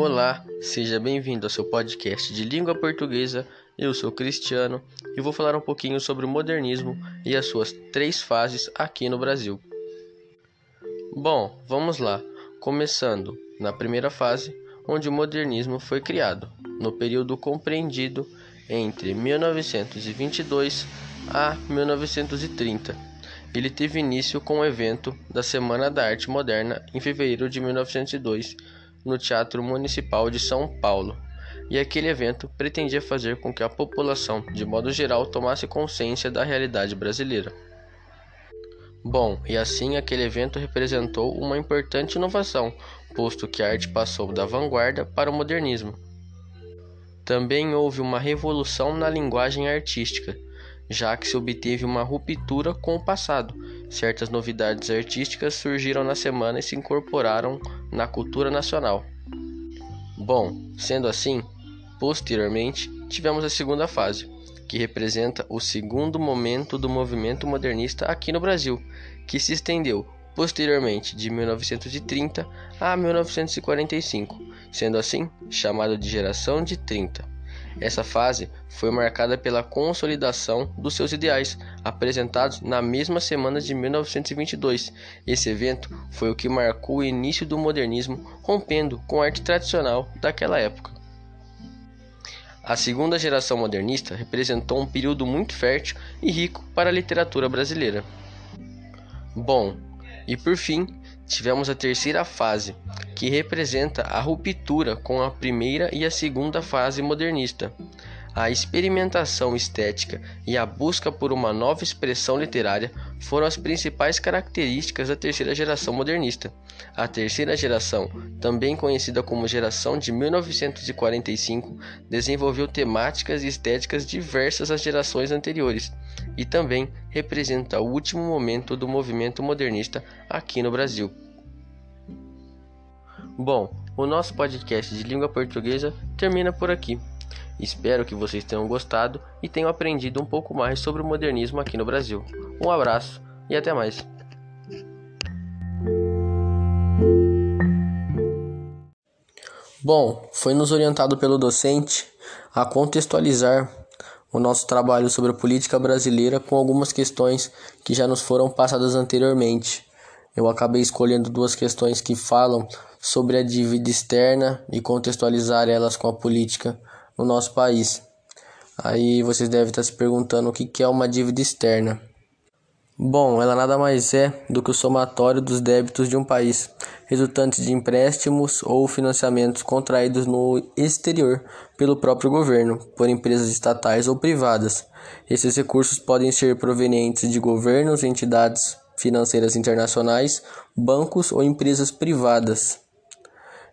Olá, seja bem-vindo ao seu podcast de língua portuguesa. Eu sou Cristiano e vou falar um pouquinho sobre o modernismo e as suas três fases aqui no Brasil. Bom, vamos lá. Começando na primeira fase, onde o modernismo foi criado, no período compreendido entre 1922 a 1930. Ele teve início com o evento da Semana da Arte Moderna em fevereiro de 1902 no Teatro Municipal de São Paulo, e aquele evento pretendia fazer com que a população, de modo geral, tomasse consciência da realidade brasileira. Bom, e assim aquele evento representou uma importante inovação, posto que a arte passou da vanguarda para o modernismo. Também houve uma revolução na linguagem artística, já que se obteve uma ruptura com o passado. Certas novidades artísticas surgiram na semana e se incorporaram na cultura nacional. Bom, sendo assim, posteriormente tivemos a segunda fase, que representa o segundo momento do movimento modernista aqui no Brasil, que se estendeu posteriormente de 1930 a 1945, sendo assim chamado de Geração de 30. Essa fase foi marcada pela consolidação dos seus ideais, apresentados na mesma semana de 1922. Esse evento foi o que marcou o início do modernismo, rompendo com a arte tradicional daquela época. A segunda geração modernista representou um período muito fértil e rico para a literatura brasileira. Bom, e por fim, tivemos a terceira fase, que representa a ruptura com a primeira e a segunda fase modernista. A experimentação estética e a busca por uma nova expressão literária foram as principais características da terceira geração modernista. A terceira geração, também conhecida como geração de 1945, desenvolveu temáticas e estéticas diversas às gerações anteriores e também representa o último momento do movimento modernista aqui no Brasil. Bom, o nosso podcast de língua portuguesa termina por aqui. Espero que vocês tenham gostado e tenham aprendido um pouco mais sobre o modernismo aqui no Brasil. Um abraço e até mais. Bom, foi nos orientado pelo docente a contextualizar o nosso trabalho sobre a política brasileira com algumas questões que já nos foram passadas anteriormente. Eu acabei escolhendo duas questões que falam sobre a dívida externa e contextualizar elas com a política no nosso país. Aí vocês devem estar se perguntando o que é uma dívida externa. Bom, ela nada mais é do que o somatório dos débitos de um país, resultantes de empréstimos ou financiamentos contraídos no exterior pelo próprio governo, por empresas estatais ou privadas. Esses recursos podem ser provenientes de governos, entidades financeiras internacionais, bancos ou empresas privadas.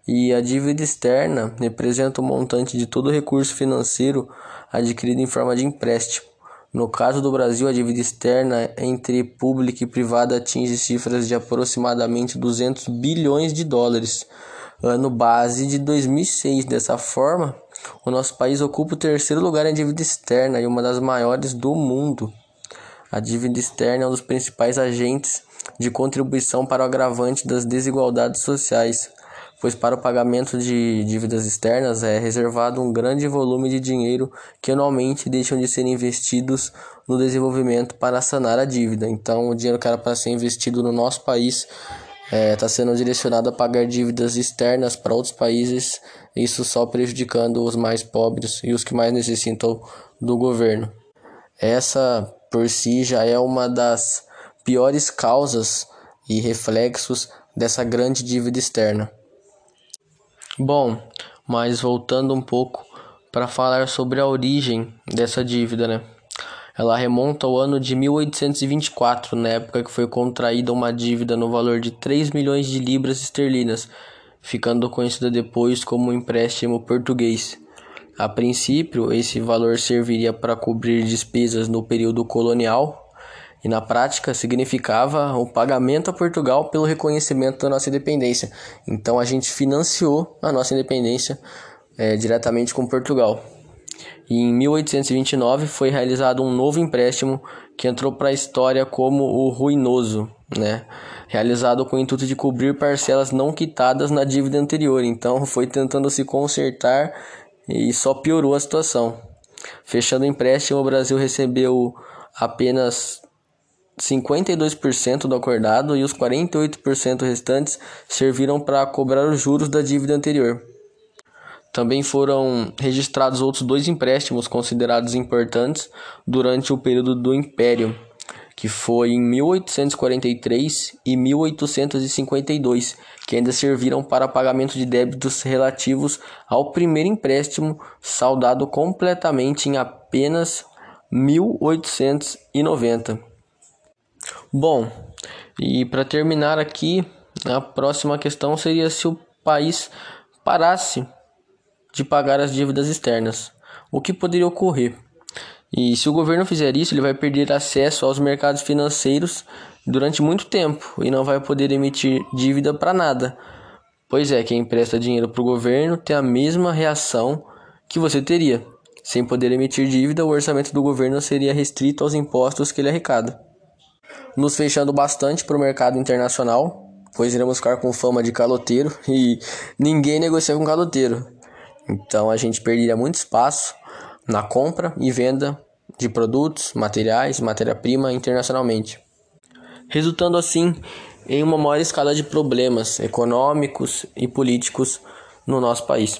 E a dívida externa representa o montante de todo recurso financeiro adquirido em forma de empréstimo. No caso do Brasil, a dívida externa entre pública e privada atinge cifras de aproximadamente 200 bilhões de dólares, ano base de 2006. Dessa forma, o nosso país ocupa o terceiro lugar em dívida externa e uma das maiores do mundo. A dívida externa é um dos principais agentes de contribuição para o agravante das desigualdades sociais pois para o pagamento de dívidas externas é reservado um grande volume de dinheiro que anualmente deixam de ser investidos no desenvolvimento para sanar a dívida. Então, o dinheiro que era para ser investido no nosso país está é, tá sendo direcionado a pagar dívidas externas para outros países, isso só prejudicando os mais pobres e os que mais necessitam do governo. Essa por si já é uma das piores causas e reflexos dessa grande dívida externa. Bom, mas voltando um pouco para falar sobre a origem dessa dívida, né? Ela remonta ao ano de 1824, na época que foi contraída uma dívida no valor de 3 milhões de libras esterlinas, ficando conhecida depois como empréstimo português. A princípio, esse valor serviria para cobrir despesas no período colonial e na prática significava o pagamento a Portugal pelo reconhecimento da nossa independência. Então a gente financiou a nossa independência é, diretamente com Portugal. E em 1829 foi realizado um novo empréstimo que entrou para a história como o ruinoso, né? realizado com o intuito de cobrir parcelas não quitadas na dívida anterior. Então foi tentando se consertar e só piorou a situação. Fechando o empréstimo, o Brasil recebeu apenas 52% do acordado e os 48% restantes serviram para cobrar os juros da dívida anterior. Também foram registrados outros dois empréstimos considerados importantes durante o período do Império, que foi em 1843 e 1852, que ainda serviram para pagamento de débitos relativos ao primeiro empréstimo, saldado completamente em apenas 1890. Bom, e para terminar aqui, a próxima questão seria se o país parasse de pagar as dívidas externas. O que poderia ocorrer? E se o governo fizer isso, ele vai perder acesso aos mercados financeiros durante muito tempo e não vai poder emitir dívida para nada. Pois é, quem empresta dinheiro para o governo tem a mesma reação que você teria. Sem poder emitir dívida, o orçamento do governo seria restrito aos impostos que ele arrecada. Nos fechando bastante para o mercado internacional, pois iremos ficar com fama de caloteiro e ninguém negocia com caloteiro. Então a gente perderia muito espaço na compra e venda de produtos, materiais, matéria-prima internacionalmente, resultando assim em uma maior escala de problemas econômicos e políticos no nosso país.